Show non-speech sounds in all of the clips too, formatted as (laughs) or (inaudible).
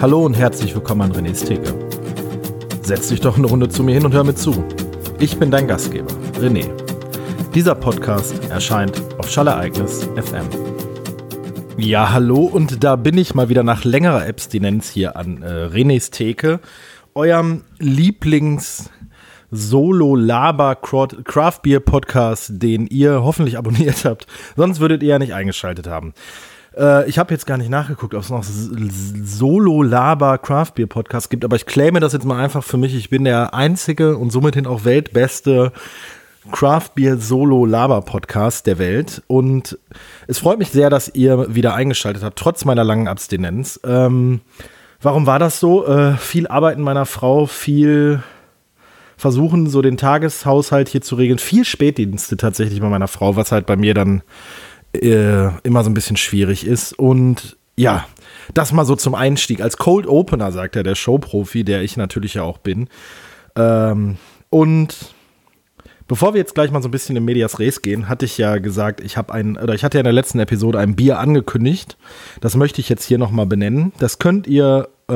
Hallo und herzlich willkommen an René's Theke. Setz dich doch eine Runde zu mir hin und hör mir zu. Ich bin dein Gastgeber, René. Dieser Podcast erscheint auf Schallereignis FM. Ja, hallo und da bin ich mal wieder nach längerer Abstinenz hier an äh, René's Theke, eurem Lieblings- Solo Laber Craft Beer Podcast, den ihr hoffentlich abonniert habt. Sonst würdet ihr ja nicht eingeschaltet haben. Äh, ich habe jetzt gar nicht nachgeguckt, ob es noch Solo Laber Craft Beer Podcast gibt, aber ich claime das jetzt mal einfach für mich. Ich bin der einzige und somit auch weltbeste Craft Beer Solo Laber Podcast der Welt. Und es freut mich sehr, dass ihr wieder eingeschaltet habt, trotz meiner langen Abstinenz. Ähm, warum war das so? Äh, viel Arbeiten meiner Frau, viel versuchen, so den Tageshaushalt hier zu regeln. Viel Spätdienste tatsächlich bei meiner Frau, was halt bei mir dann äh, immer so ein bisschen schwierig ist. Und ja, das mal so zum Einstieg. Als Cold Opener, sagt er, der Showprofi, der ich natürlich ja auch bin. Ähm, und Bevor wir jetzt gleich mal so ein bisschen in Medias Res gehen, hatte ich ja gesagt, ich habe ein, oder ich hatte ja in der letzten Episode ein Bier angekündigt. Das möchte ich jetzt hier nochmal benennen. Das könnt ihr äh,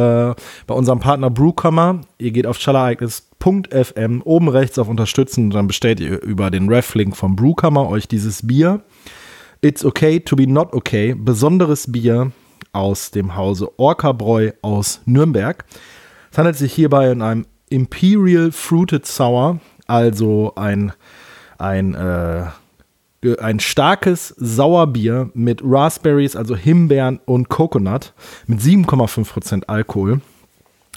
bei unserem Partner Brewcomer. Ihr geht auf schallereignis.fm, oben rechts auf Unterstützen und dann bestellt ihr über den Reflink vom Brewcomer euch dieses Bier. It's okay to be not okay. Besonderes Bier aus dem Hause Orca Bräu aus Nürnberg. Es handelt sich hierbei um einem Imperial Fruited Sour, also ein, ein äh, ein starkes Sauerbier mit Raspberries, also Himbeeren und Coconut mit 7,5% Alkohol.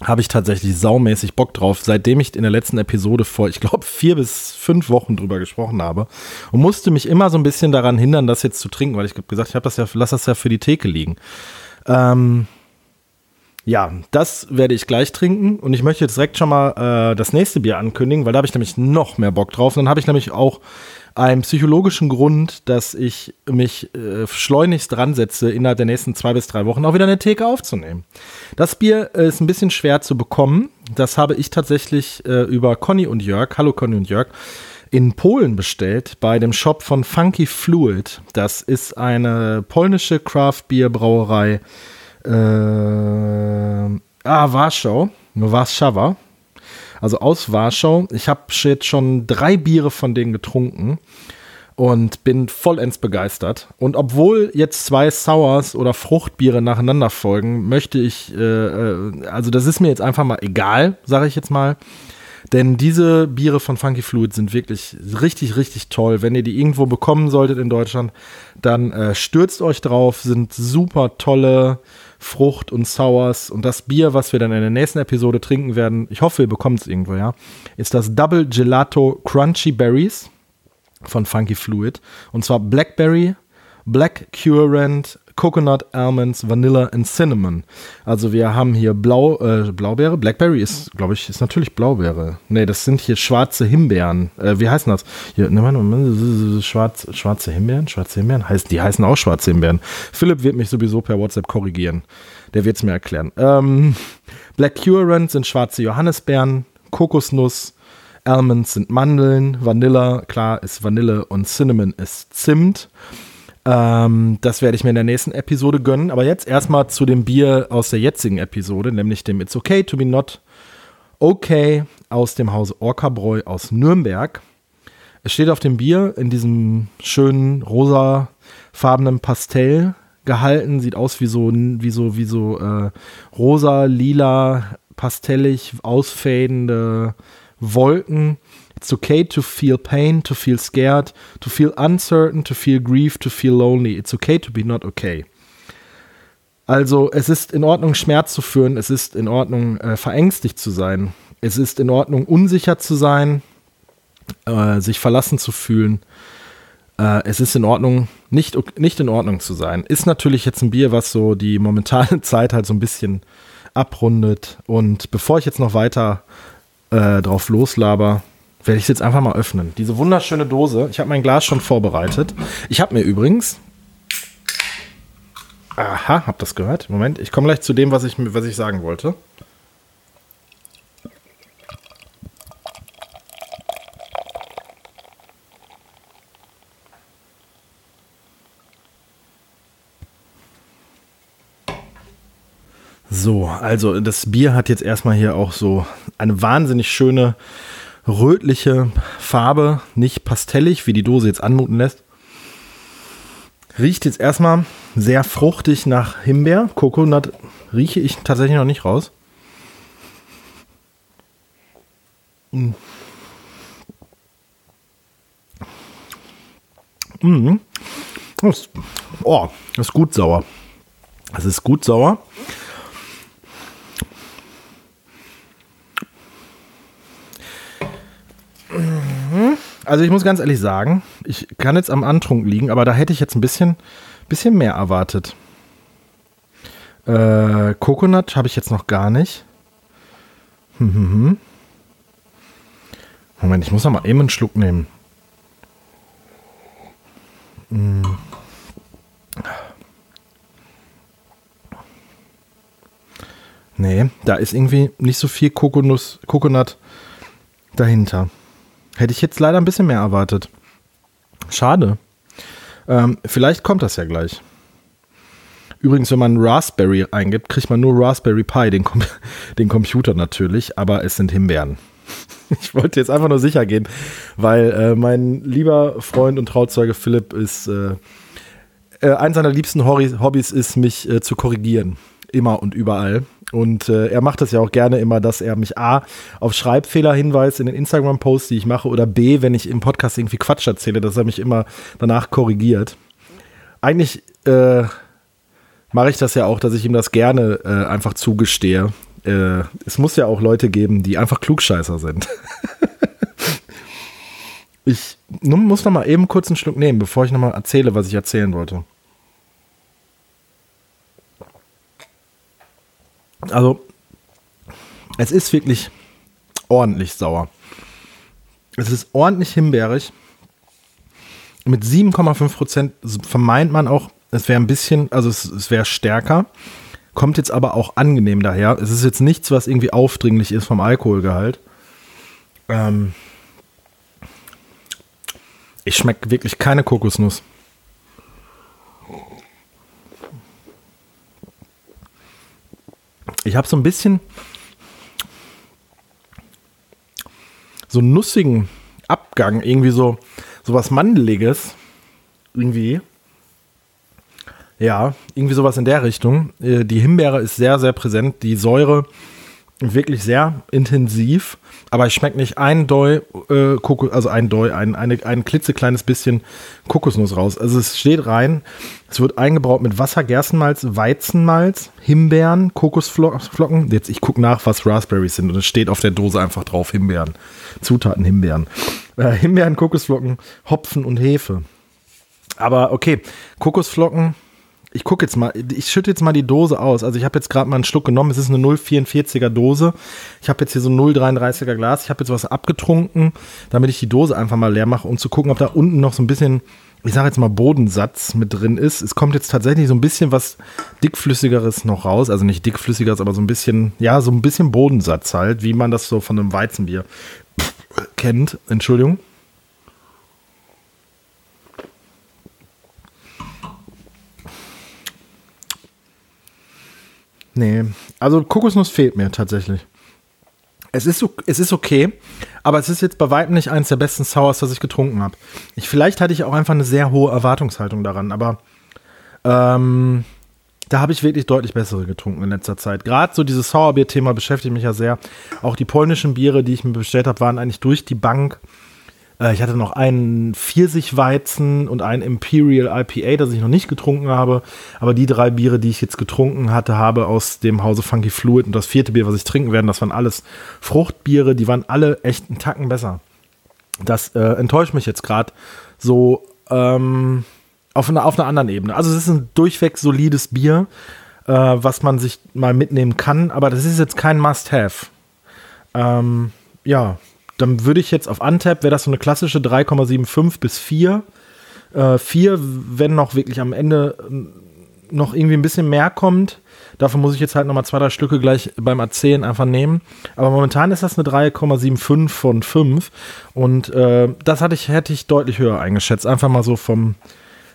Habe ich tatsächlich saumäßig Bock drauf, seitdem ich in der letzten Episode vor, ich glaube, vier bis fünf Wochen drüber gesprochen habe. Und musste mich immer so ein bisschen daran hindern, das jetzt zu trinken, weil ich gesagt, ich habe das ja, lass das ja für die Theke liegen. Ähm, ja, das werde ich gleich trinken und ich möchte jetzt direkt schon mal äh, das nächste Bier ankündigen, weil da habe ich nämlich noch mehr Bock drauf. Und dann habe ich nämlich auch einen psychologischen Grund, dass ich mich äh, schleunigst dran setze, innerhalb der nächsten zwei bis drei Wochen auch wieder eine Theke aufzunehmen. Das Bier äh, ist ein bisschen schwer zu bekommen. Das habe ich tatsächlich äh, über Conny und Jörg, hallo Conny und Jörg, in Polen bestellt bei dem Shop von Funky Fluid. Das ist eine polnische Craft Beer Brauerei. Äh, ah, Warschau, Warszawa also aus Warschau. Ich habe jetzt schon drei Biere von denen getrunken und bin vollends begeistert. Und obwohl jetzt zwei Sours oder Fruchtbiere nacheinander folgen, möchte ich, äh, äh also das ist mir jetzt einfach mal egal, sage ich jetzt mal. Denn diese Biere von Funky Fluid sind wirklich richtig, richtig toll. Wenn ihr die irgendwo bekommen solltet in Deutschland, dann äh, stürzt euch drauf. Sind super tolle Frucht und Sours. Und das Bier, was wir dann in der nächsten Episode trinken werden, ich hoffe, ihr bekommt es irgendwo, ja, ist das Double Gelato Crunchy Berries von Funky Fluid. Und zwar Blackberry, Black Currant, Coconut, Almonds, Vanilla und Cinnamon. Also wir haben hier Blau, äh, Blaubeere. Blackberry ist, glaube ich, ist natürlich Blaubeere. Nee, das sind hier schwarze Himbeeren. Äh, wie heißen das? Hier, ne, Moment, schwarz, schwarze Himbeeren? Schwarze Himbeeren? Heißt, die heißen auch schwarze Himbeeren. Philipp wird mich sowieso per WhatsApp korrigieren. Der wird es mir erklären. Ähm, Black Currant sind schwarze Johannisbeeren, Kokosnuss, Almonds sind Mandeln, Vanilla, klar, ist Vanille und Cinnamon ist Zimt. Ähm, das werde ich mir in der nächsten Episode gönnen. Aber jetzt erstmal zu dem Bier aus der jetzigen Episode, nämlich dem It's Okay to be Not Okay aus dem Hause Orca Bräu aus Nürnberg. Es steht auf dem Bier in diesem schönen rosafarbenen Pastell gehalten. Sieht aus wie so, wie so, wie so äh, rosa, lila, pastellig ausfadende Wolken It's okay to feel pain, to feel scared, to feel uncertain, to feel grief, to feel lonely. It's okay to be not okay. Also es ist in Ordnung, Schmerz zu führen, es ist in Ordnung, äh, verängstigt zu sein, es ist in Ordnung, unsicher zu sein, äh, sich verlassen zu fühlen. Äh, es ist in Ordnung, nicht, nicht in Ordnung zu sein. Ist natürlich jetzt ein Bier, was so die momentane (laughs) Zeit halt so ein bisschen abrundet. Und bevor ich jetzt noch weiter äh, drauf loslaber, werde ich jetzt einfach mal öffnen. Diese wunderschöne Dose. Ich habe mein Glas schon vorbereitet. Ich habe mir übrigens. Aha, habt das gehört? Moment, ich komme gleich zu dem, was ich, was ich sagen wollte. So, also das Bier hat jetzt erstmal hier auch so eine wahnsinnig schöne rötliche Farbe, nicht pastellig, wie die Dose jetzt anmuten lässt. Riecht jetzt erstmal sehr fruchtig nach Himbeer. Coconut rieche ich tatsächlich noch nicht raus. Mm. Mm. Das, oh, das ist gut sauer. Das ist gut sauer. Also ich muss ganz ehrlich sagen, ich kann jetzt am Antrunk liegen, aber da hätte ich jetzt ein bisschen, bisschen mehr erwartet. Äh, Coconut habe ich jetzt noch gar nicht. Hm, hm, hm. Moment, ich muss noch mal eben einen Schluck nehmen. Hm. Nee, da ist irgendwie nicht so viel Kokonuss, Coconut dahinter. Hätte ich jetzt leider ein bisschen mehr erwartet. Schade. Ähm, vielleicht kommt das ja gleich. Übrigens, wenn man Raspberry eingibt, kriegt man nur Raspberry Pi, den, Com (laughs) den Computer natürlich, aber es sind Himbeeren. (laughs) Ich wollte jetzt einfach nur sicher gehen, weil äh, mein lieber Freund und Trauzeuge Philipp ist, äh, äh, eins seiner liebsten Hobbys ist, mich äh, zu korrigieren. Immer und überall. Und äh, er macht das ja auch gerne immer, dass er mich A auf Schreibfehler hinweist in den Instagram-Posts, die ich mache, oder B, wenn ich im Podcast irgendwie Quatsch erzähle, dass er mich immer danach korrigiert. Eigentlich äh, mache ich das ja auch, dass ich ihm das gerne äh, einfach zugestehe. Äh, es muss ja auch Leute geben, die einfach Klugscheißer sind. (laughs) ich muss noch mal eben kurz einen Schluck nehmen, bevor ich noch mal erzähle, was ich erzählen wollte. Also, es ist wirklich ordentlich sauer. Es ist ordentlich himbeerig. Mit 7,5 Prozent vermeint man auch, es wäre ein bisschen, also es, es wäre stärker. Kommt jetzt aber auch angenehm daher. Es ist jetzt nichts, was irgendwie aufdringlich ist vom Alkoholgehalt. Ähm ich schmecke wirklich keine Kokosnuss. Ich habe so ein bisschen so einen nussigen Abgang, irgendwie so, so was Mandeliges. Irgendwie. Ja, irgendwie sowas in der Richtung. Äh, die Himbeere ist sehr, sehr präsent. Die Säure wirklich sehr intensiv, aber es schmeckt nicht ein Doi, äh, Kokos, also ein Doi, ein, eine, ein klitzekleines bisschen Kokosnuss raus. Also es steht rein, es wird eingebraut mit Wasser, Gerstenmalz, Weizenmalz, Himbeeren, Kokosflocken. Jetzt, ich gucke nach, was Raspberries sind und es steht auf der Dose einfach drauf Himbeeren. Zutaten Himbeeren. Äh, Himbeeren, Kokosflocken, Hopfen und Hefe. Aber okay, Kokosflocken, ich gucke jetzt mal, ich schütte jetzt mal die Dose aus. Also ich habe jetzt gerade mal einen Schluck genommen. Es ist eine 0,44er Dose. Ich habe jetzt hier so ein 0,33er Glas. Ich habe jetzt was abgetrunken, damit ich die Dose einfach mal leer mache, um zu gucken, ob da unten noch so ein bisschen, ich sage jetzt mal Bodensatz mit drin ist. Es kommt jetzt tatsächlich so ein bisschen was dickflüssigeres noch raus. Also nicht dickflüssigeres, aber so ein bisschen, ja, so ein bisschen Bodensatz halt, wie man das so von einem Weizenbier kennt. Entschuldigung. Nee, also Kokosnuss fehlt mir tatsächlich. Es ist, es ist okay, aber es ist jetzt bei weitem nicht eines der besten Sours, das ich getrunken habe. vielleicht hatte ich auch einfach eine sehr hohe Erwartungshaltung daran, aber ähm, da habe ich wirklich deutlich bessere getrunken in letzter Zeit. Gerade so dieses Sauerbier-Thema beschäftigt mich ja sehr. Auch die polnischen Biere, die ich mir bestellt habe, waren eigentlich durch die Bank ich hatte noch einen Pfirsichweizen und ein Imperial IPA, das ich noch nicht getrunken habe. Aber die drei Biere, die ich jetzt getrunken hatte, habe aus dem Hause Funky Fluid und das vierte Bier, was ich trinken werde, das waren alles Fruchtbiere. Die waren alle echt einen Tacken besser. Das äh, enttäuscht mich jetzt gerade so ähm, auf, einer, auf einer anderen Ebene. Also es ist ein durchweg solides Bier, äh, was man sich mal mitnehmen kann. Aber das ist jetzt kein Must-Have. Ähm, ja, dann würde ich jetzt auf Untap, wäre das so eine klassische 3,75 bis 4. Äh, 4, wenn noch wirklich am Ende äh, noch irgendwie ein bisschen mehr kommt. Dafür muss ich jetzt halt nochmal zwei, drei Stücke gleich beim Erzählen einfach nehmen. Aber momentan ist das eine 3,75 von 5. Und äh, das hatte ich, hätte ich deutlich höher eingeschätzt. Einfach mal so vom,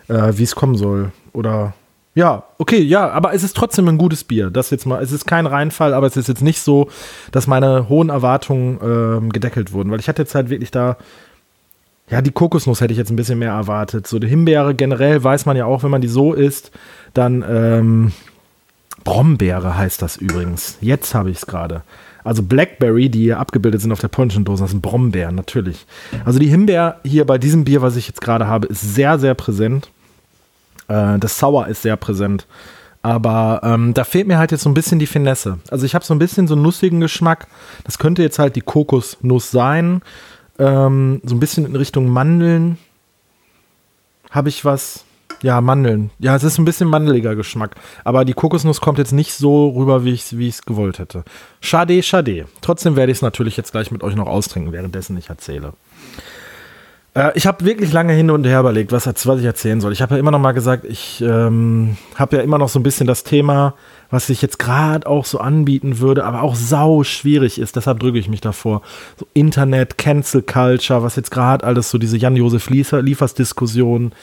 äh, wie es kommen soll. Oder Ja, okay, ja, aber es ist trotzdem ein gutes Bier. Das jetzt mal, es ist kein Reinfall, aber es ist jetzt nicht so, dass meine hohen Erwartungen ähm, gedeckelt wurden, weil ich hatte jetzt halt wirklich da, ja, die Kokosnuss hätte ich jetzt ein bisschen mehr erwartet. So die Himbeere generell weiß man ja auch, wenn man die so isst, dann ähm, Brombeere heißt das übrigens. Jetzt habe ich es gerade. Also Blackberry, die hier abgebildet sind auf der polnischen Dose, das sind Brombeeren, natürlich. Also die Himbeer hier bei diesem Bier, was ich jetzt gerade habe, ist sehr, sehr präsent. Äh, das Sauer ist sehr präsent. Aber ähm, da fehlt mir halt jetzt so ein bisschen die Finesse. Also ich habe so ein bisschen so einen nussigen Geschmack. Das könnte jetzt halt die Kokosnuss sein. Ähm, so ein bisschen in Richtung Mandeln. Habe ich was? Ja, Mandeln. Ja, es ist ein bisschen mandeliger Geschmack. Aber die Kokosnuss kommt jetzt nicht so rüber, wie ich es wie gewollt hätte. Schade, schade. Trotzdem werde ich es natürlich jetzt gleich mit euch noch austrinken, währenddessen ich erzähle. Äh, ich habe wirklich lange hin und her überlegt, was, was ich erzählen soll. Ich habe ja immer noch mal gesagt, ich ähm, habe ja immer noch so ein bisschen das Thema, was sich jetzt gerade auch so anbieten würde, aber auch sau schwierig ist. Deshalb drücke ich mich davor. So Internet, Cancel Culture, was jetzt gerade alles so diese Jan-Josef Liefers-Diskussion.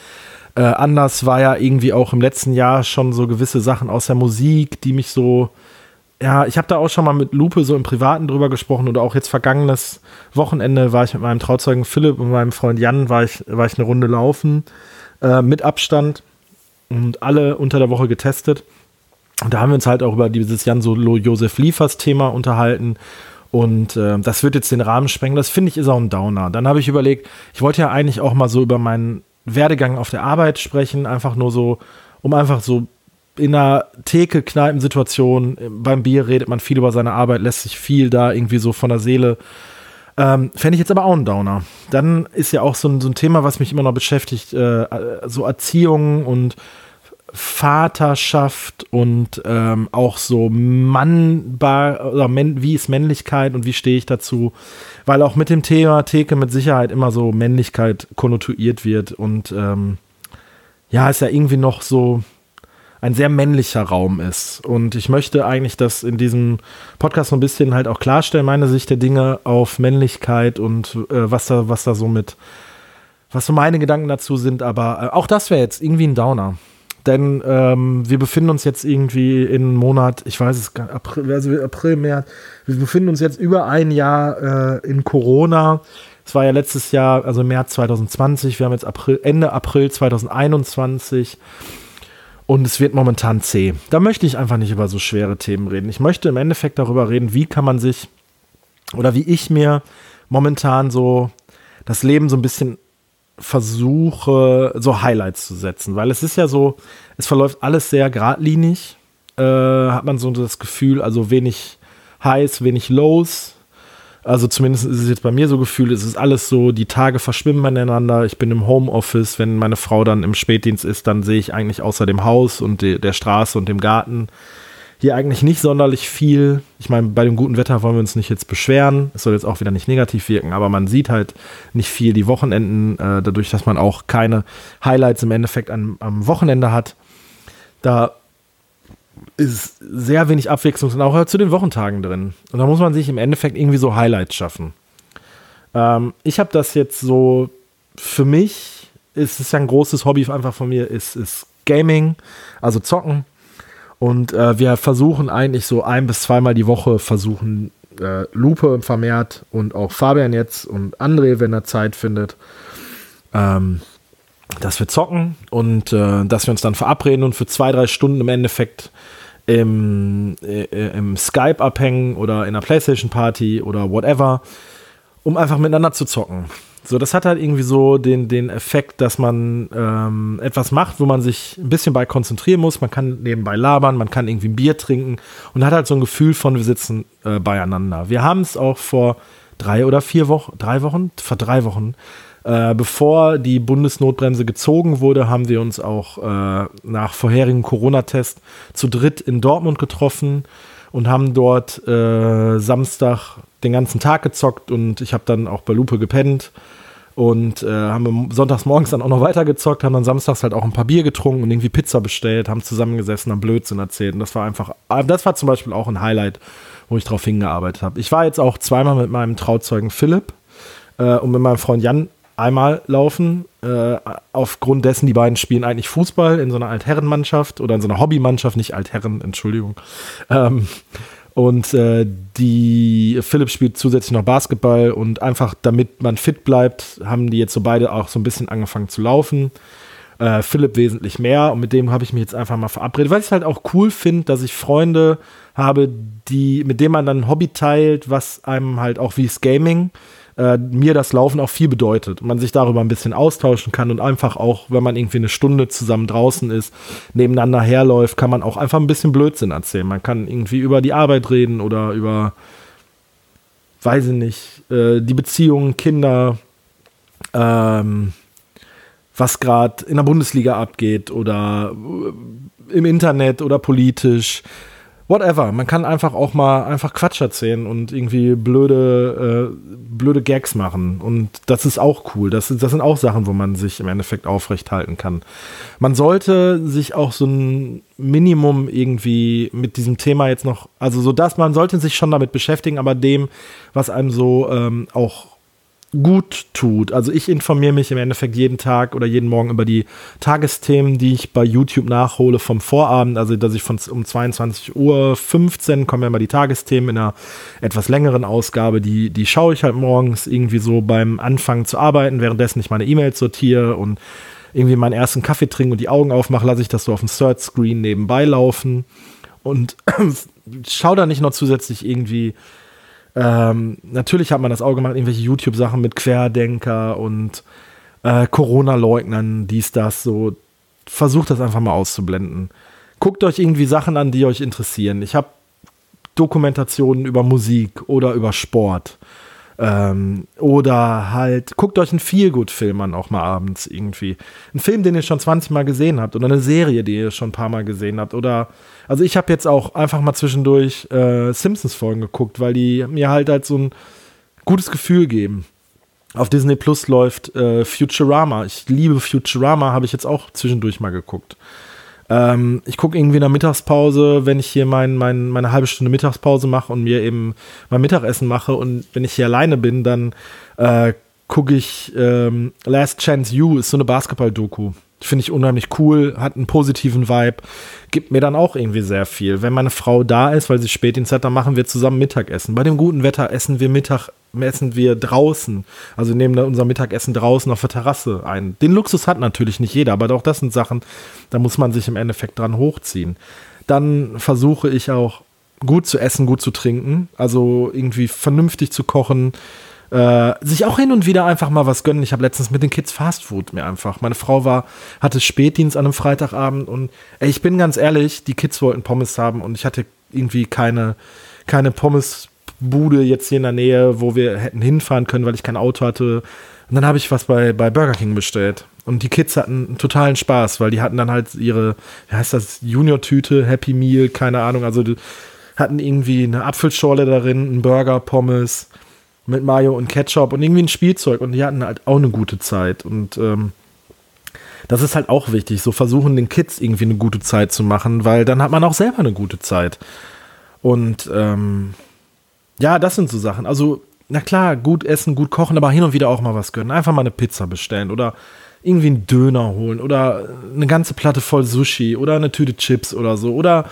Äh, anders war ja irgendwie auch im letzten Jahr schon so gewisse Sachen aus der Musik, die mich so ja, ich habe da auch schon mal mit Lupe so im Privaten drüber gesprochen oder auch jetzt vergangenes Wochenende war ich mit meinem Trauzeugen Philipp und meinem Freund Jan, war ich, war ich eine Runde laufen äh, mit Abstand und alle unter der Woche getestet. Und da haben wir uns halt auch über dieses Jan Solo Josef Liefers Thema unterhalten. Und äh, das wird jetzt den Rahmen sprengen. Das finde ich ist auch ein Downer. Dann habe ich überlegt, ich wollte ja eigentlich auch mal so über meinen Werdegang auf der Arbeit sprechen, einfach nur so, um einfach so in einer Theke-Kneipensituation, beim Bier redet man viel über seine Arbeit, lässt sich viel da irgendwie so von der Seele. Ähm, Fände ich jetzt aber auch ein Downer. Dann ist ja auch so ein, so ein Thema, was mich immer noch beschäftigt, äh, so Erziehung und Vaterschaft und ähm, auch so Mannbar oder wie ist Männlichkeit und wie stehe ich dazu? Weil auch mit dem Thema Theke mit Sicherheit immer so Männlichkeit konnotuiert wird und ähm, ja, ist ja irgendwie noch so, ein sehr männlicher Raum ist. Und ich möchte eigentlich das in diesem Podcast so ein bisschen halt auch klarstellen, meine Sicht der Dinge auf Männlichkeit und äh, was da, was da so mit, was so meine Gedanken dazu sind. Aber äh, auch das wäre jetzt irgendwie ein Downer. Denn ähm, wir befinden uns jetzt irgendwie in einem Monat, ich weiß es gar nicht, April, also April, März, wir befinden uns jetzt über ein Jahr äh, in Corona. Es war ja letztes Jahr, also März 2020, wir haben jetzt April, Ende April 2021 und es wird momentan zäh. Da möchte ich einfach nicht über so schwere Themen reden. Ich möchte im Endeffekt darüber reden, wie kann man sich oder wie ich mir momentan so das Leben so ein bisschen versuche, so Highlights zu setzen. Weil es ist ja so, es verläuft alles sehr geradlinig. Äh, hat man so das Gefühl, also wenig Highs, wenig Lows. Also zumindest ist es jetzt bei mir so gefühlt, es ist alles so, die Tage verschwimmen miteinander. Ich bin im Homeoffice, wenn meine Frau dann im Spätdienst ist, dann sehe ich eigentlich außer dem Haus und de der Straße und dem Garten hier eigentlich nicht sonderlich viel. Ich meine, bei dem guten Wetter wollen wir uns nicht jetzt beschweren. Es soll jetzt auch wieder nicht negativ wirken, aber man sieht halt nicht viel die Wochenenden, äh, dadurch, dass man auch keine Highlights im Endeffekt am, am Wochenende hat. Da ist sehr wenig Abwechslung und auch zu den Wochentagen drin. Und da muss man sich im Endeffekt irgendwie so Highlights schaffen. Ähm, ich habe das jetzt so, für mich ist es ja ein großes Hobby einfach von mir, ist, ist Gaming, also Zocken. Und äh, wir versuchen eigentlich so ein bis zweimal die Woche versuchen, äh, Lupe vermehrt und auch Fabian jetzt und André, wenn er Zeit findet, ähm, dass wir zocken und äh, dass wir uns dann verabreden und für zwei, drei Stunden im Endeffekt im, äh, im Skype abhängen oder in einer Playstation Party oder whatever, um einfach miteinander zu zocken. So, das hat halt irgendwie so den, den Effekt, dass man ähm, etwas macht, wo man sich ein bisschen bei konzentrieren muss. Man kann nebenbei labern, man kann irgendwie ein Bier trinken und hat halt so ein Gefühl von, wir sitzen äh, beieinander. Wir haben es auch vor drei oder vier Wochen, drei Wochen, vor drei Wochen äh, bevor die Bundesnotbremse gezogen wurde, haben wir uns auch äh, nach vorherigen Corona-Test zu dritt in Dortmund getroffen und haben dort äh, Samstag den ganzen Tag gezockt und ich habe dann auch bei Lupe gepennt und äh, haben sonntags morgens dann auch noch weitergezockt, haben dann samstags halt auch ein paar Bier getrunken und irgendwie Pizza bestellt, haben zusammengesessen, haben Blödsinn erzählt und das war einfach, äh, das war zum Beispiel auch ein Highlight, wo ich drauf hingearbeitet habe. Ich war jetzt auch zweimal mit meinem Trauzeugen Philipp und mit meinem Freund Jan einmal laufen. Äh, aufgrund dessen, die beiden spielen eigentlich Fußball in so einer Altherrenmannschaft oder in so einer Hobbymannschaft, nicht Altherren, Entschuldigung. Ähm, und äh, die Philipp spielt zusätzlich noch Basketball und einfach damit man fit bleibt, haben die jetzt so beide auch so ein bisschen angefangen zu laufen. Äh, Philipp wesentlich mehr und mit dem habe ich mich jetzt einfach mal verabredet, weil ich es halt auch cool finde, dass ich Freunde habe, die, mit denen man dann ein Hobby teilt, was einem halt auch wie das Gaming äh, mir das Laufen auch viel bedeutet. Man sich darüber ein bisschen austauschen kann und einfach auch, wenn man irgendwie eine Stunde zusammen draußen ist, nebeneinander herläuft, kann man auch einfach ein bisschen Blödsinn erzählen. Man kann irgendwie über die Arbeit reden oder über, weiß ich nicht, äh, die Beziehungen, Kinder, ähm, was gerade in der Bundesliga abgeht oder äh, im Internet oder politisch whatever. Man kann einfach auch mal einfach Quatsch erzählen und irgendwie blöde, äh, blöde Gags machen. Und das ist auch cool. Das, das sind auch Sachen, wo man sich im Endeffekt aufrecht halten kann. Man sollte sich auch so ein Minimum irgendwie mit diesem Thema jetzt noch, also so dass man sollte sich schon damit beschäftigen, aber dem, was einem so ähm, auch gut tut. Also ich informiere mich im Endeffekt jeden Tag oder jeden Morgen über die Tagesthemen, die ich bei YouTube nachhole vom Vorabend. Also dass ich von um 22 Uhr 15 kommen ja immer die Tagesthemen in einer etwas längeren Ausgabe. Die, die schaue ich halt morgens irgendwie so beim Anfangen zu arbeiten, währenddessen ich meine E-Mails sortiere und irgendwie meinen ersten Kaffee trinke und die Augen aufmache, lasse ich das so auf dem Search-Screen nebenbei laufen und (clears throat) schaue da nicht noch zusätzlich irgendwie ähm, natürlich hat man das auch gemacht, irgendwelche YouTube-Sachen mit Querdenker und äh, Corona-Leugnern, dies, das, so. Versucht das einfach mal auszublenden. Guckt euch irgendwie Sachen an, die euch interessieren. Ich habe Dokumentationen über Musik oder über Sport. Ähm, oder halt, guckt euch einen Feelgood-Film an, auch mal abends irgendwie. Ein Film, den ihr schon 20 Mal gesehen habt. Oder eine Serie, die ihr schon ein paar Mal gesehen habt. Oder, also ich habe jetzt auch einfach mal zwischendurch äh, Simpsons-Folgen geguckt, weil die mir halt halt so ein gutes Gefühl geben. Auf Disney Plus läuft äh, Futurama. Ich liebe Futurama, habe ich jetzt auch zwischendurch mal geguckt. Ähm, ich gucke irgendwie in der Mittagspause, wenn ich hier mein, mein, meine halbe Stunde Mittagspause mache und mir eben mein Mittagessen mache und wenn ich hier alleine bin, dann äh, gucke ich ähm, Last Chance You, ist so eine Basketball-Doku. Finde ich unheimlich cool, hat einen positiven Vibe, gibt mir dann auch irgendwie sehr viel. Wenn meine Frau da ist, weil sie Spätdienst hat, dann machen wir zusammen Mittagessen. Bei dem guten Wetter essen wir Mittag essen wir draußen. Also nehmen da unser Mittagessen draußen auf der Terrasse ein. Den Luxus hat natürlich nicht jeder, aber auch das sind Sachen, da muss man sich im Endeffekt dran hochziehen. Dann versuche ich auch gut zu essen, gut zu trinken, also irgendwie vernünftig zu kochen, äh, sich auch hin und wieder einfach mal was gönnen. Ich habe letztens mit den Kids Fastfood mir einfach. Meine Frau war, hatte Spätdienst an einem Freitagabend und ey, ich bin ganz ehrlich, die Kids wollten Pommes haben und ich hatte irgendwie keine, keine Pommes Bude jetzt hier in der Nähe, wo wir hätten hinfahren können, weil ich kein Auto hatte. Und dann habe ich was bei, bei Burger King bestellt. Und die Kids hatten totalen Spaß, weil die hatten dann halt ihre, wie heißt das, Junior-Tüte, Happy Meal, keine Ahnung. Also die hatten irgendwie eine Apfelschorle darin, einen Burger, Pommes mit Mayo und Ketchup und irgendwie ein Spielzeug. Und die hatten halt auch eine gute Zeit. Und ähm, das ist halt auch wichtig. So versuchen den Kids irgendwie eine gute Zeit zu machen, weil dann hat man auch selber eine gute Zeit. Und ähm, ja, das sind so Sachen. Also, na klar, gut essen, gut kochen, aber hin und wieder auch mal was gönnen. Einfach mal eine Pizza bestellen oder irgendwie einen Döner holen oder eine ganze Platte voll Sushi oder eine Tüte Chips oder so oder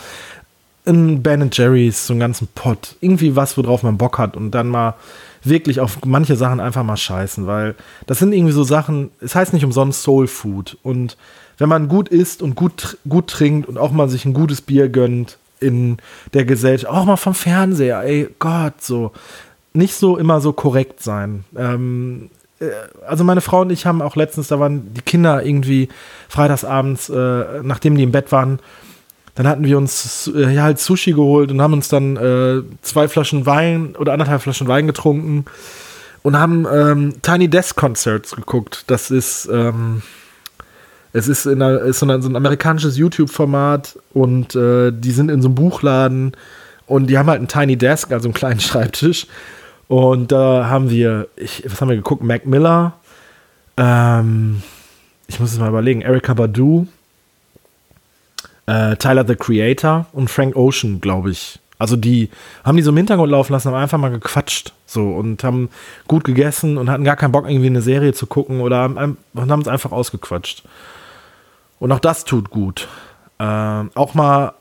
ein Ben Jerry's, so einen ganzen Pot. Irgendwie was, worauf man Bock hat und dann mal wirklich auf manche Sachen einfach mal scheißen, weil das sind irgendwie so Sachen, es heißt nicht umsonst Soul Food und wenn man gut isst und gut, gut trinkt und auch mal sich ein gutes Bier gönnt, in der Gesellschaft, auch mal vom Fernseher, ey Gott, so nicht so immer so korrekt sein. Ähm, äh, also meine Frau und ich haben auch letztens, da waren die Kinder irgendwie freitagsabends, äh, nachdem die im Bett waren, dann hatten wir uns äh, ja halt Sushi geholt und haben uns dann äh, zwei Flaschen Wein oder anderthalb Flaschen Wein getrunken und haben ähm, Tiny Desk Concerts geguckt. Das ist ähm, es ist, in einer, ist so, ein, so ein amerikanisches YouTube-Format und äh, die sind in so einem Buchladen und die haben halt einen Tiny Desk, also einen kleinen (laughs) Schreibtisch. Und da haben wir, ich, was haben wir geguckt? Mac Miller, ähm, ich muss es mal überlegen, Erika Badu, äh, Tyler the Creator und Frank Ocean, glaube ich, Also die haben die so im Hintergrund laufen lassen, haben einfach mal gequatscht so und haben gut gegessen und hatten gar keinen Bock, irgendwie eine Serie zu gucken oder haben, es einfach ausgequatscht. Und auch das tut gut. Äh, auch mal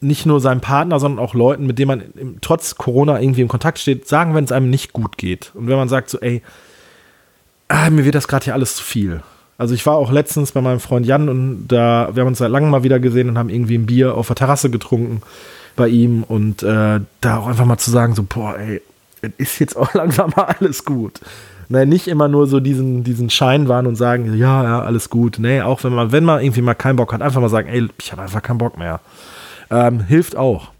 nicht nur seinem Partner, sondern auch Leuten, mit denen man im, trotz Corona irgendwie in Kontakt steht, sagen, wenn es einem nicht gut geht. Und wenn man sagt so, ey, ah, mir wird das gerade hier alles zu viel. Also ich war auch letztens bei meinem Freund Jan und da, wir haben uns seit langem mal wieder gesehen und haben irgendwie ein Bier auf der Terrasse getrunken bei ihm und äh, da auch einfach mal zu sagen, so, boah, ey, ist jetzt auch (laughs) langsam mal alles gut. Nee, nicht immer nur so diesen, diesen Schein wahren und sagen, ja, ja, alles gut. Nee, auch wenn man, wenn man irgendwie mal keinen Bock hat, einfach mal sagen, ey, ich habe einfach keinen Bock mehr. Ähm, hilft auch.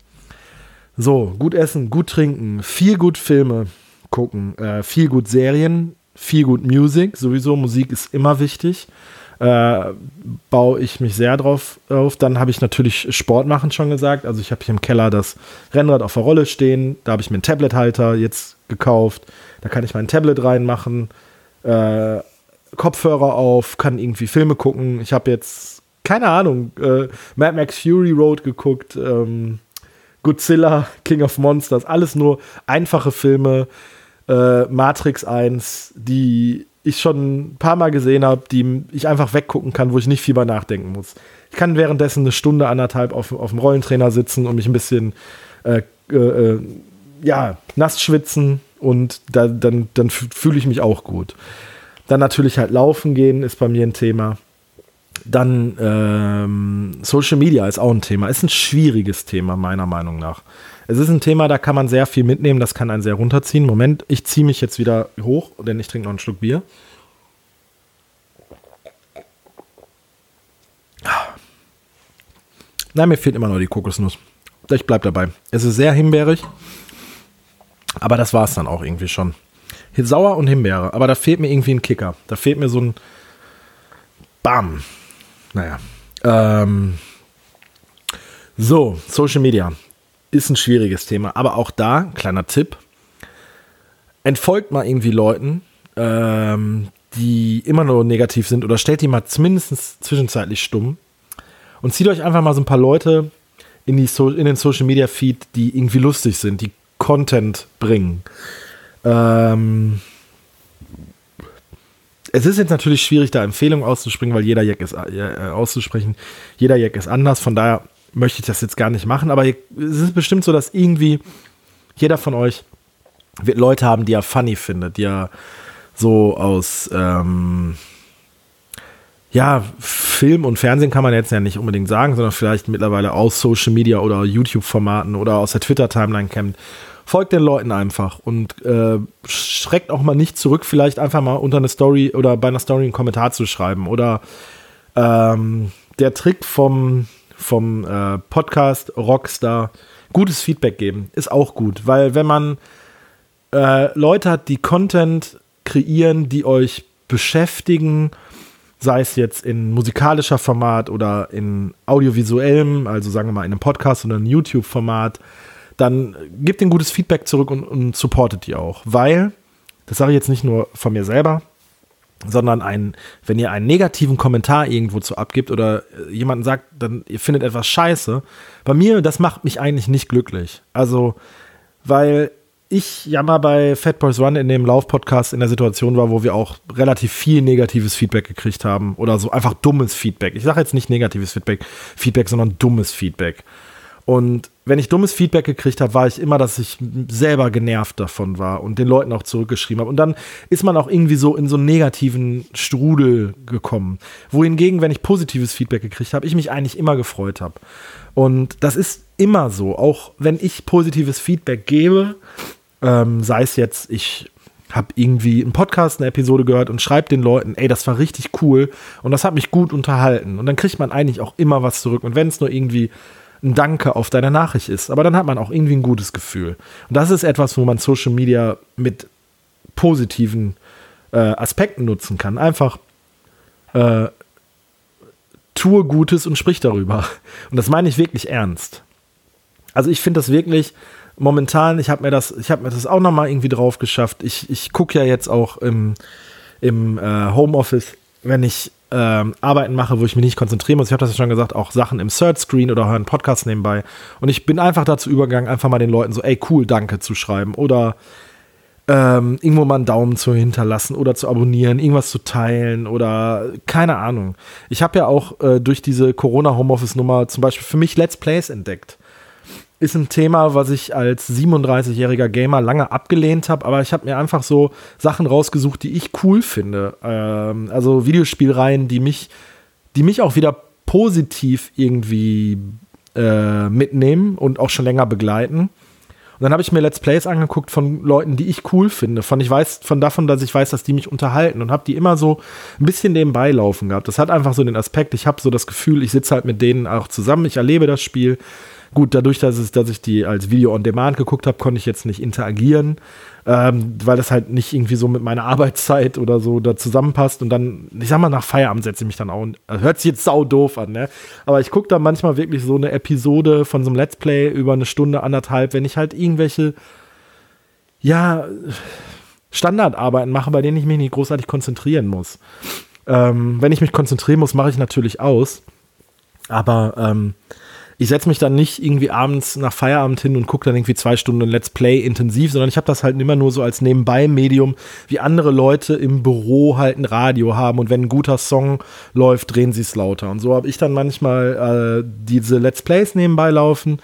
So, gut essen, gut trinken, viel gut Filme gucken, äh, viel gut Serien, viel gut Musik. Sowieso, Musik ist immer wichtig. Äh, baue ich mich sehr drauf auf. Dann habe ich natürlich Sport machen schon gesagt. Also ich habe hier im Keller das Rennrad auf der Rolle stehen. Da habe ich mir einen Tablet-Halter jetzt gekauft. Da kann ich mein Tablet reinmachen. Äh, Kopfhörer auf, kann irgendwie Filme gucken. Ich habe jetzt keine Ahnung, äh, Mad Max Fury Road geguckt, ähm, Godzilla, King of Monsters, alles nur einfache Filme, äh, Matrix 1, die ich schon ein paar Mal gesehen habe, die ich einfach weggucken kann, wo ich nicht viel bei nachdenken muss. Ich kann währenddessen eine Stunde, anderthalb auf, auf dem Rollentrainer sitzen und mich ein bisschen äh, äh, äh ja, nass schwitzen und da, dann, dann fühle ich mich auch gut. Dann natürlich halt laufen gehen ist bei mir ein Thema. Dann ähm, Social Media ist auch ein Thema. Ist ein schwieriges Thema, meiner Meinung nach. Es ist ein Thema, da kann man sehr viel mitnehmen, das kann einen sehr runterziehen. Moment, ich ziehe mich jetzt wieder hoch, denn ich trinke noch einen Schluck Bier. Nein, mir fehlt immer noch die Kokosnuss. Ich bleibe dabei. Es ist sehr himbeerig, aber das war es dann auch irgendwie schon. Sauer und Himbeere, aber da fehlt mir irgendwie ein Kicker. Da fehlt mir so ein Bam. Naja. Ähm, so, Social Media ist ein schwieriges Thema, aber auch da, kleiner Tipp, entfolgt mal irgendwie Leuten, ähm, die immer nur negativ sind oder stellt die mal zumindest zwischenzeitlich stumm und zieht euch einfach mal so ein paar Leute in, die so in den Social Media Feed, die irgendwie lustig sind, die Content bringen. Ähm, es ist jetzt natürlich schwierig, da Empfehlungen auszuspringen, weil jeder Jack ist äh, auszusprechen. Jeder Jack ist anders. Von daher möchte ich das jetzt gar nicht machen. Aber es ist bestimmt so, dass irgendwie jeder von euch wird Leute haben, die er funny findet, die er so aus ähm, ja, Film und Fernsehen kann man jetzt ja nicht unbedingt sagen, sondern vielleicht mittlerweile aus Social Media oder YouTube-Formaten oder aus der Twitter-Timeline kennt folgt den Leuten einfach und äh, schreckt auch mal nicht zurück, vielleicht einfach mal unter eine Story oder bei einer Story einen Kommentar zu schreiben. Oder ähm, der Trick vom, vom äh, Podcast Rockstar, gutes Feedback geben, ist auch gut, weil wenn man äh, Leute hat, die Content kreieren, die euch beschäftigen, sei es jetzt in musikalischer Format oder in audiovisuellem, also sagen wir mal in einem Podcast oder einem YouTube-Format, dann gebt ein gutes Feedback zurück und, und supportet die auch. Weil, das sage ich jetzt nicht nur von mir selber, sondern ein, wenn ihr einen negativen Kommentar irgendwo zu abgibt oder äh, jemanden sagt, dann ihr findet etwas scheiße, bei mir, das macht mich eigentlich nicht glücklich. Also, weil ich ja mal bei Fat Boys Run in dem Lauf-Podcast in der Situation war, wo wir auch relativ viel negatives Feedback gekriegt haben oder so einfach dummes Feedback. Ich sage jetzt nicht negatives Feedback, Feedback, sondern dummes Feedback. Und wenn ich dummes Feedback gekriegt habe, war ich immer, dass ich selber genervt davon war und den Leuten auch zurückgeschrieben habe. Und dann ist man auch irgendwie so in so einen negativen Strudel gekommen. Wohingegen, wenn ich positives Feedback gekriegt habe, ich mich eigentlich immer gefreut habe. Und das ist immer so. Auch wenn ich positives Feedback gebe, ähm, sei es jetzt, ich habe irgendwie einen Podcast, eine Episode gehört und schreibe den Leuten, ey, das war richtig cool und das hat mich gut unterhalten. Und dann kriegt man eigentlich auch immer was zurück. Und wenn es nur irgendwie ein Danke auf deine Nachricht ist. Aber dann hat man auch irgendwie ein gutes Gefühl. Und das ist etwas, wo man Social Media mit positiven äh, Aspekten nutzen kann. Einfach äh, tue Gutes und sprich darüber. Und das meine ich wirklich ernst. Also ich finde das wirklich momentan, ich habe mir das, ich habe mir das auch nochmal irgendwie drauf geschafft. Ich, ich gucke ja jetzt auch im, im äh, Homeoffice, wenn ich ähm, Arbeiten mache, wo ich mich nicht konzentrieren muss. Ich habe das ja schon gesagt, auch Sachen im Third Screen oder höre einen Podcast nebenbei. Und ich bin einfach dazu übergegangen, einfach mal den Leuten so, ey, cool, danke zu schreiben. Oder ähm, irgendwo mal einen Daumen zu hinterlassen oder zu abonnieren, irgendwas zu teilen oder keine Ahnung. Ich habe ja auch äh, durch diese Corona-Homeoffice-Nummer zum Beispiel für mich Let's Plays entdeckt. Ist ein Thema, was ich als 37-jähriger Gamer lange abgelehnt habe, aber ich habe mir einfach so Sachen rausgesucht, die ich cool finde. Ähm, also Videospielreihen, die mich, die mich auch wieder positiv irgendwie äh, mitnehmen und auch schon länger begleiten. Und dann habe ich mir Let's Plays angeguckt von Leuten, die ich cool finde. Von ich weiß, von davon, dass ich weiß, dass die mich unterhalten und habe die immer so ein bisschen nebenbei laufen gehabt. Das hat einfach so den Aspekt, ich habe so das Gefühl, ich sitze halt mit denen auch zusammen, ich erlebe das Spiel. Gut, dadurch, dass, es, dass ich die als Video on Demand geguckt habe, konnte ich jetzt nicht interagieren, ähm, weil das halt nicht irgendwie so mit meiner (laughs) Arbeitszeit oder so da zusammenpasst. Und dann, ich sag mal, nach Feierabend setze ich mich dann auch. Also hört sich jetzt sau doof an, ne? Aber ich gucke da manchmal wirklich so eine Episode von so einem Let's Play über eine Stunde, anderthalb, wenn ich halt irgendwelche, ja, Standardarbeiten mache, bei denen ich mich nicht großartig konzentrieren muss. Ähm, wenn ich mich konzentrieren muss, mache ich natürlich aus. Aber ähm, ich setze mich dann nicht irgendwie abends nach Feierabend hin und gucke dann irgendwie zwei Stunden Let's Play intensiv, sondern ich habe das halt immer nur so als Nebenbei-Medium, wie andere Leute im Büro halt ein Radio haben und wenn ein guter Song läuft, drehen sie es lauter. Und so habe ich dann manchmal äh, diese Let's Plays nebenbei laufen.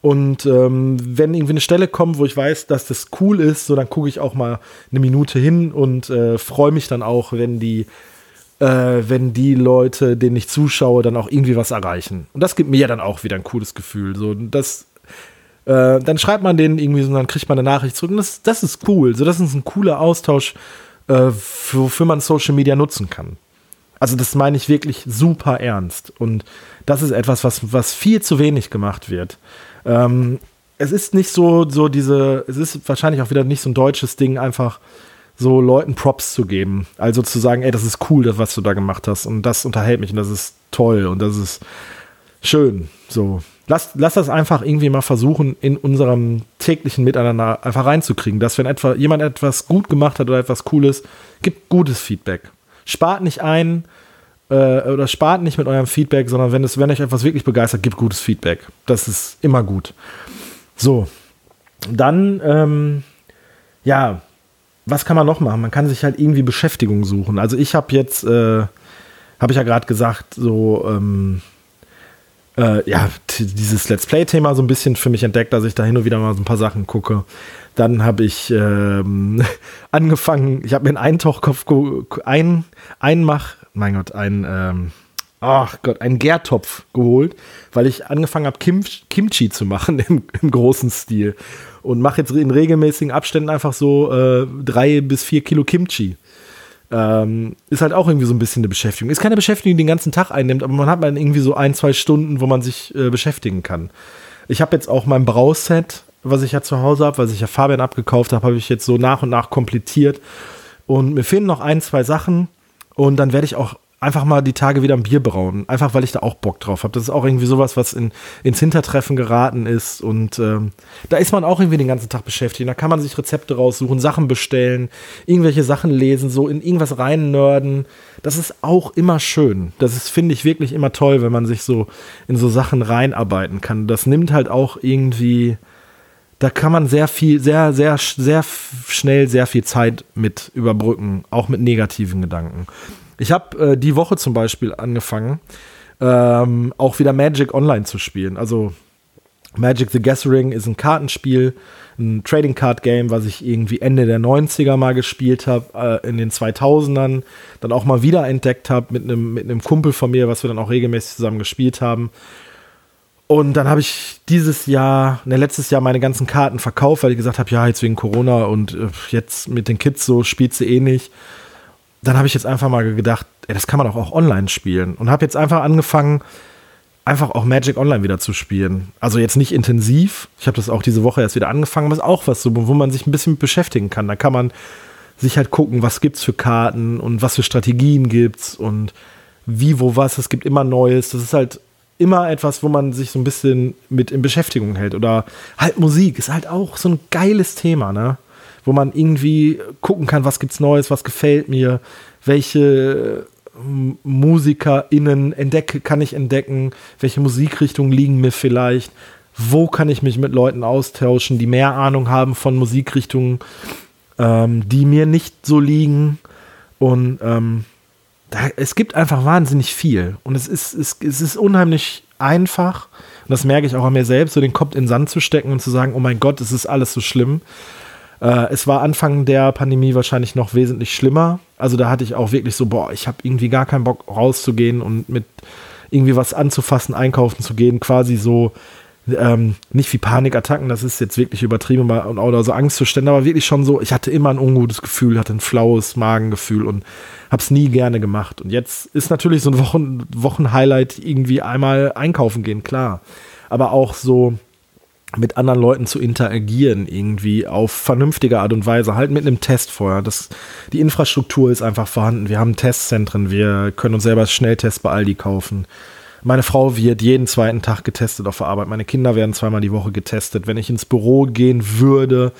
Und ähm, wenn irgendwie eine Stelle kommt, wo ich weiß, dass das cool ist, so dann gucke ich auch mal eine Minute hin und äh, freue mich dann auch, wenn die äh, wenn die Leute, denen ich zuschaue, dann auch irgendwie was erreichen. Und das gibt mir ja dann auch wieder ein cooles Gefühl. So, das, äh, dann schreibt man denen irgendwie so, und dann kriegt man eine Nachricht zurück. Und das, das ist cool. So, das ist ein cooler Austausch, äh, wofür man Social Media nutzen kann. Also, das meine ich wirklich super ernst. Und das ist etwas, was, was viel zu wenig gemacht wird. Ähm, es ist nicht so, so diese, es ist wahrscheinlich auch wieder nicht so ein deutsches Ding, einfach so Leuten Props zu geben. Also zu sagen, ey, das ist cool, das, was du da gemacht hast. Und das unterhält mich und das ist toll und das ist schön. So. Lass, lass das einfach irgendwie mal versuchen, in unserem täglichen Miteinander einfach reinzukriegen. Dass wenn etwa, jemand etwas gut gemacht hat oder etwas Cooles, gibt gutes Feedback. Spart nicht ein äh, oder spart nicht mit eurem Feedback, sondern wenn, es, wenn euch etwas wirklich begeistert, gibt gutes Feedback. Das ist immer gut. So. Dann, ähm, ja, was kann man noch machen? Man kann sich halt irgendwie Beschäftigung suchen. Also ich habe jetzt, äh, habe ich ja gerade gesagt, so, ähm, äh, ja, dieses Let's Play-Thema so ein bisschen für mich entdeckt, dass ich da hin und wieder mal so ein paar Sachen gucke. Dann habe ich ähm, (laughs) angefangen, ich habe mir einen Eintauchkopf, ein, Einmach, mein Gott, ein, ähm, ach Gott, einen Gärtopf geholt, weil ich angefangen habe, Kim, Kimchi zu machen (laughs) im, im großen Stil und mache jetzt in regelmäßigen Abständen einfach so äh, drei bis vier Kilo Kimchi. Ähm, ist halt auch irgendwie so ein bisschen eine Beschäftigung. Ist keine Beschäftigung, die den ganzen Tag einnimmt, aber man hat dann irgendwie so ein, zwei Stunden, wo man sich äh, beschäftigen kann. Ich habe jetzt auch mein Brauset, was ich ja zu Hause habe, was ich ja Fabian abgekauft habe, habe ich jetzt so nach und nach komplettiert. Und mir fehlen noch ein, zwei Sachen. Und dann werde ich auch einfach mal die Tage wieder ein Bier brauen. Einfach weil ich da auch Bock drauf habe. Das ist auch irgendwie sowas, was in, ins Hintertreffen geraten ist. Und ähm, da ist man auch irgendwie den ganzen Tag beschäftigt. Da kann man sich Rezepte raussuchen, Sachen bestellen, irgendwelche Sachen lesen, so in irgendwas rein nörden. Das ist auch immer schön. Das ist, finde ich, wirklich immer toll, wenn man sich so in so Sachen reinarbeiten kann. Das nimmt halt auch irgendwie da kann man sehr viel, sehr, sehr, sehr schnell sehr viel Zeit mit überbrücken, auch mit negativen Gedanken. Ich habe äh, die Woche zum Beispiel angefangen, ähm, auch wieder Magic Online zu spielen. Also Magic the Gathering ist ein Kartenspiel, ein Trading Card Game, was ich irgendwie Ende der 90er mal gespielt habe, äh, in den 2000ern, dann auch mal wieder entdeckt habe mit einem mit Kumpel von mir, was wir dann auch regelmäßig zusammen gespielt haben. Und dann habe ich dieses Jahr, ne, letztes Jahr meine ganzen Karten verkauft, weil ich gesagt habe, ja, jetzt wegen Corona und äh, jetzt mit den Kids so spielt sie eh nicht dann habe ich jetzt einfach mal gedacht, ey, das kann man doch auch online spielen. Und habe jetzt einfach angefangen, einfach auch Magic Online wieder zu spielen. Also jetzt nicht intensiv. Ich habe das auch diese Woche erst wieder angefangen, aber ist auch was, so, wo man sich ein bisschen beschäftigen kann. Da kann man sich halt gucken, was gibt's für Karten und was für Strategien gibt's und wie, wo, was. Es gibt immer Neues. Das ist halt immer etwas, wo man sich so ein bisschen mit in Beschäftigung hält. Oder halt Musik ist halt auch so ein geiles Thema, ne? Wo man irgendwie gucken kann, was gibt's Neues, was gefällt mir, welche, MusikerInnen entdecke, kann ich entdecken, welche Musikrichtungen liegen mir vielleicht, wo kann ich mich mit Leuten austauschen, die mehr Ahnung haben von Musikrichtungen, ähm, die mir nicht so liegen. Und ähm, da, es gibt einfach wahnsinnig viel. Und es ist, es, es ist unheimlich einfach, und das merke ich auch an mir selbst, so den Kopf in den Sand zu stecken und zu sagen, oh mein Gott, es ist alles so schlimm. Äh, es war Anfang der Pandemie wahrscheinlich noch wesentlich schlimmer. Also da hatte ich auch wirklich so, boah, ich habe irgendwie gar keinen Bock rauszugehen und mit irgendwie was anzufassen, einkaufen zu gehen, quasi so ähm, nicht wie Panikattacken, das ist jetzt wirklich übertrieben oder so Angstzustände, aber wirklich schon so, ich hatte immer ein ungutes Gefühl, hatte ein flaues Magengefühl und habe es nie gerne gemacht. Und jetzt ist natürlich so ein Wochen, Wochenhighlight irgendwie einmal einkaufen gehen, klar. Aber auch so mit anderen Leuten zu interagieren, irgendwie auf vernünftige Art und Weise, halt mit einem Test vorher. Das, die Infrastruktur ist einfach vorhanden. Wir haben Testzentren, wir können uns selber Schnelltests bei Aldi kaufen. Meine Frau wird jeden zweiten Tag getestet auf der Arbeit. Meine Kinder werden zweimal die Woche getestet. Wenn ich ins Büro gehen würde,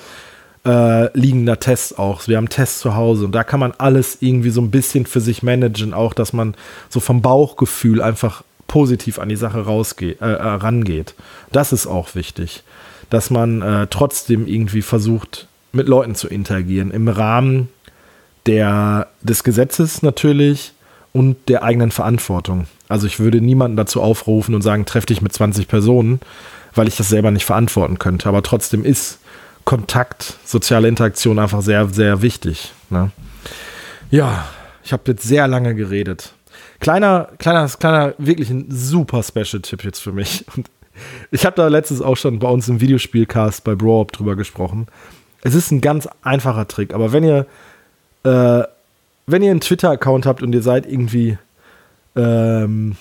äh, liegen da Tests auch. Wir haben Tests zu Hause und da kann man alles irgendwie so ein bisschen für sich managen, auch dass man so vom Bauchgefühl einfach positiv an die Sache rausgeht, äh, äh, rangeht. Das ist auch wichtig, dass man äh, trotzdem irgendwie versucht, mit Leuten zu interagieren, im Rahmen der, des Gesetzes natürlich und der eigenen Verantwortung. Also ich würde niemanden dazu aufrufen und sagen, treff dich mit 20 Personen, weil ich das selber nicht verantworten könnte. Aber trotzdem ist Kontakt, soziale Interaktion einfach sehr, sehr wichtig. Ne? Ja, ich habe jetzt sehr lange geredet. Kleiner, kleiner, kleiner, wirklich ein super Special-Tipp jetzt für mich. Und ich habe da letztens auch schon bei uns im Videospielcast bei Bro drüber gesprochen. Es ist ein ganz einfacher Trick, aber wenn ihr, äh, wenn ihr einen Twitter-Account habt und ihr seid irgendwie, ähm,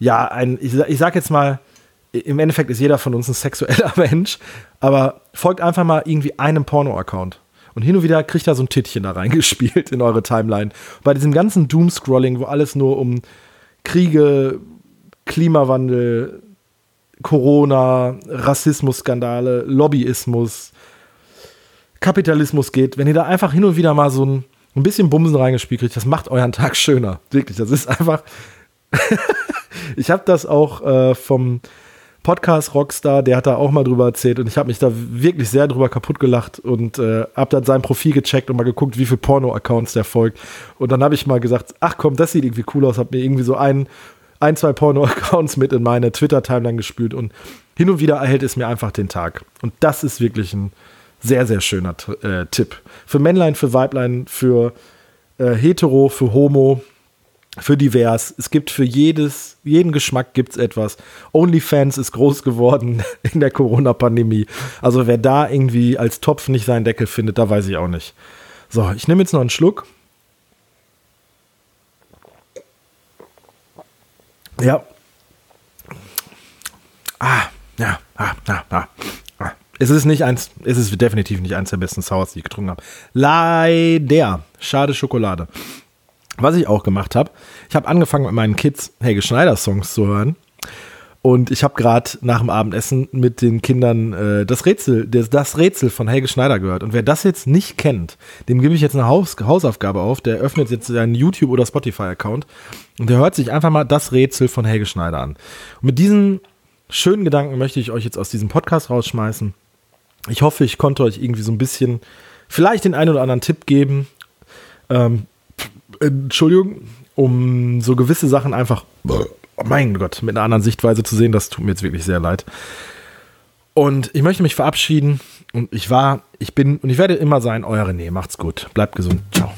ja, ein, ich, ich sag jetzt mal, im Endeffekt ist jeder von uns ein sexueller (laughs) Mensch, aber folgt einfach mal irgendwie einem Porno-Account. Und hin und wieder kriegt da so ein Tittchen da reingespielt in eure Timeline. Bei diesem ganzen Doom-Scrolling, wo alles nur um Kriege, Klimawandel, Corona, Rassismus-Skandale, Lobbyismus, Kapitalismus geht, wenn ihr da einfach hin und wieder mal so ein, ein bisschen Bumsen reingespielt kriegt, das macht euren Tag schöner. Wirklich, das ist einfach. (laughs) ich habe das auch äh, vom Podcast Rockstar, der hat da auch mal drüber erzählt und ich habe mich da wirklich sehr drüber kaputt gelacht und äh, habe dann sein Profil gecheckt und mal geguckt, wie viele Porno-Accounts der folgt. Und dann habe ich mal gesagt, ach komm, das sieht irgendwie cool aus, habe mir irgendwie so ein, ein zwei Porno-Accounts mit in meine Twitter-Timeline gespült und hin und wieder erhält es mir einfach den Tag. Und das ist wirklich ein sehr, sehr schöner äh, Tipp. Für Männlein, für Weiblein, für äh, Hetero, für Homo, für divers. Es gibt für jedes, jeden Geschmack gibt es etwas. OnlyFans ist groß geworden (laughs) in der Corona-Pandemie. Also wer da irgendwie als Topf nicht seinen Deckel findet, da weiß ich auch nicht. So, ich nehme jetzt noch einen Schluck. Ja. Ah, ja, ah, ah, ah, ah. Es ist nicht eins, es ist definitiv nicht eins der besten Sours, die ich getrunken habe. Leider. Schade Schokolade. Was ich auch gemacht habe, ich habe angefangen mit meinen Kids Helge Schneider Songs zu hören. Und ich habe gerade nach dem Abendessen mit den Kindern äh, das Rätsel, das, das, Rätsel von Helge Schneider gehört. Und wer das jetzt nicht kennt, dem gebe ich jetzt eine Haus, Hausaufgabe auf. Der öffnet jetzt seinen YouTube- oder Spotify-Account und der hört sich einfach mal das Rätsel von Helge Schneider an. Und mit diesen schönen Gedanken möchte ich euch jetzt aus diesem Podcast rausschmeißen. Ich hoffe, ich konnte euch irgendwie so ein bisschen vielleicht den einen oder anderen Tipp geben. Ähm, Entschuldigung, um so gewisse Sachen einfach, oh mein Gott, mit einer anderen Sichtweise zu sehen. Das tut mir jetzt wirklich sehr leid. Und ich möchte mich verabschieden. Und ich war, ich bin und ich werde immer sein, euer René. Macht's gut. Bleibt gesund. Ciao.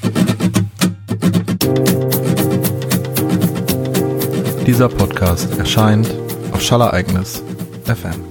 Dieser Podcast erscheint auf Schallereignis FM.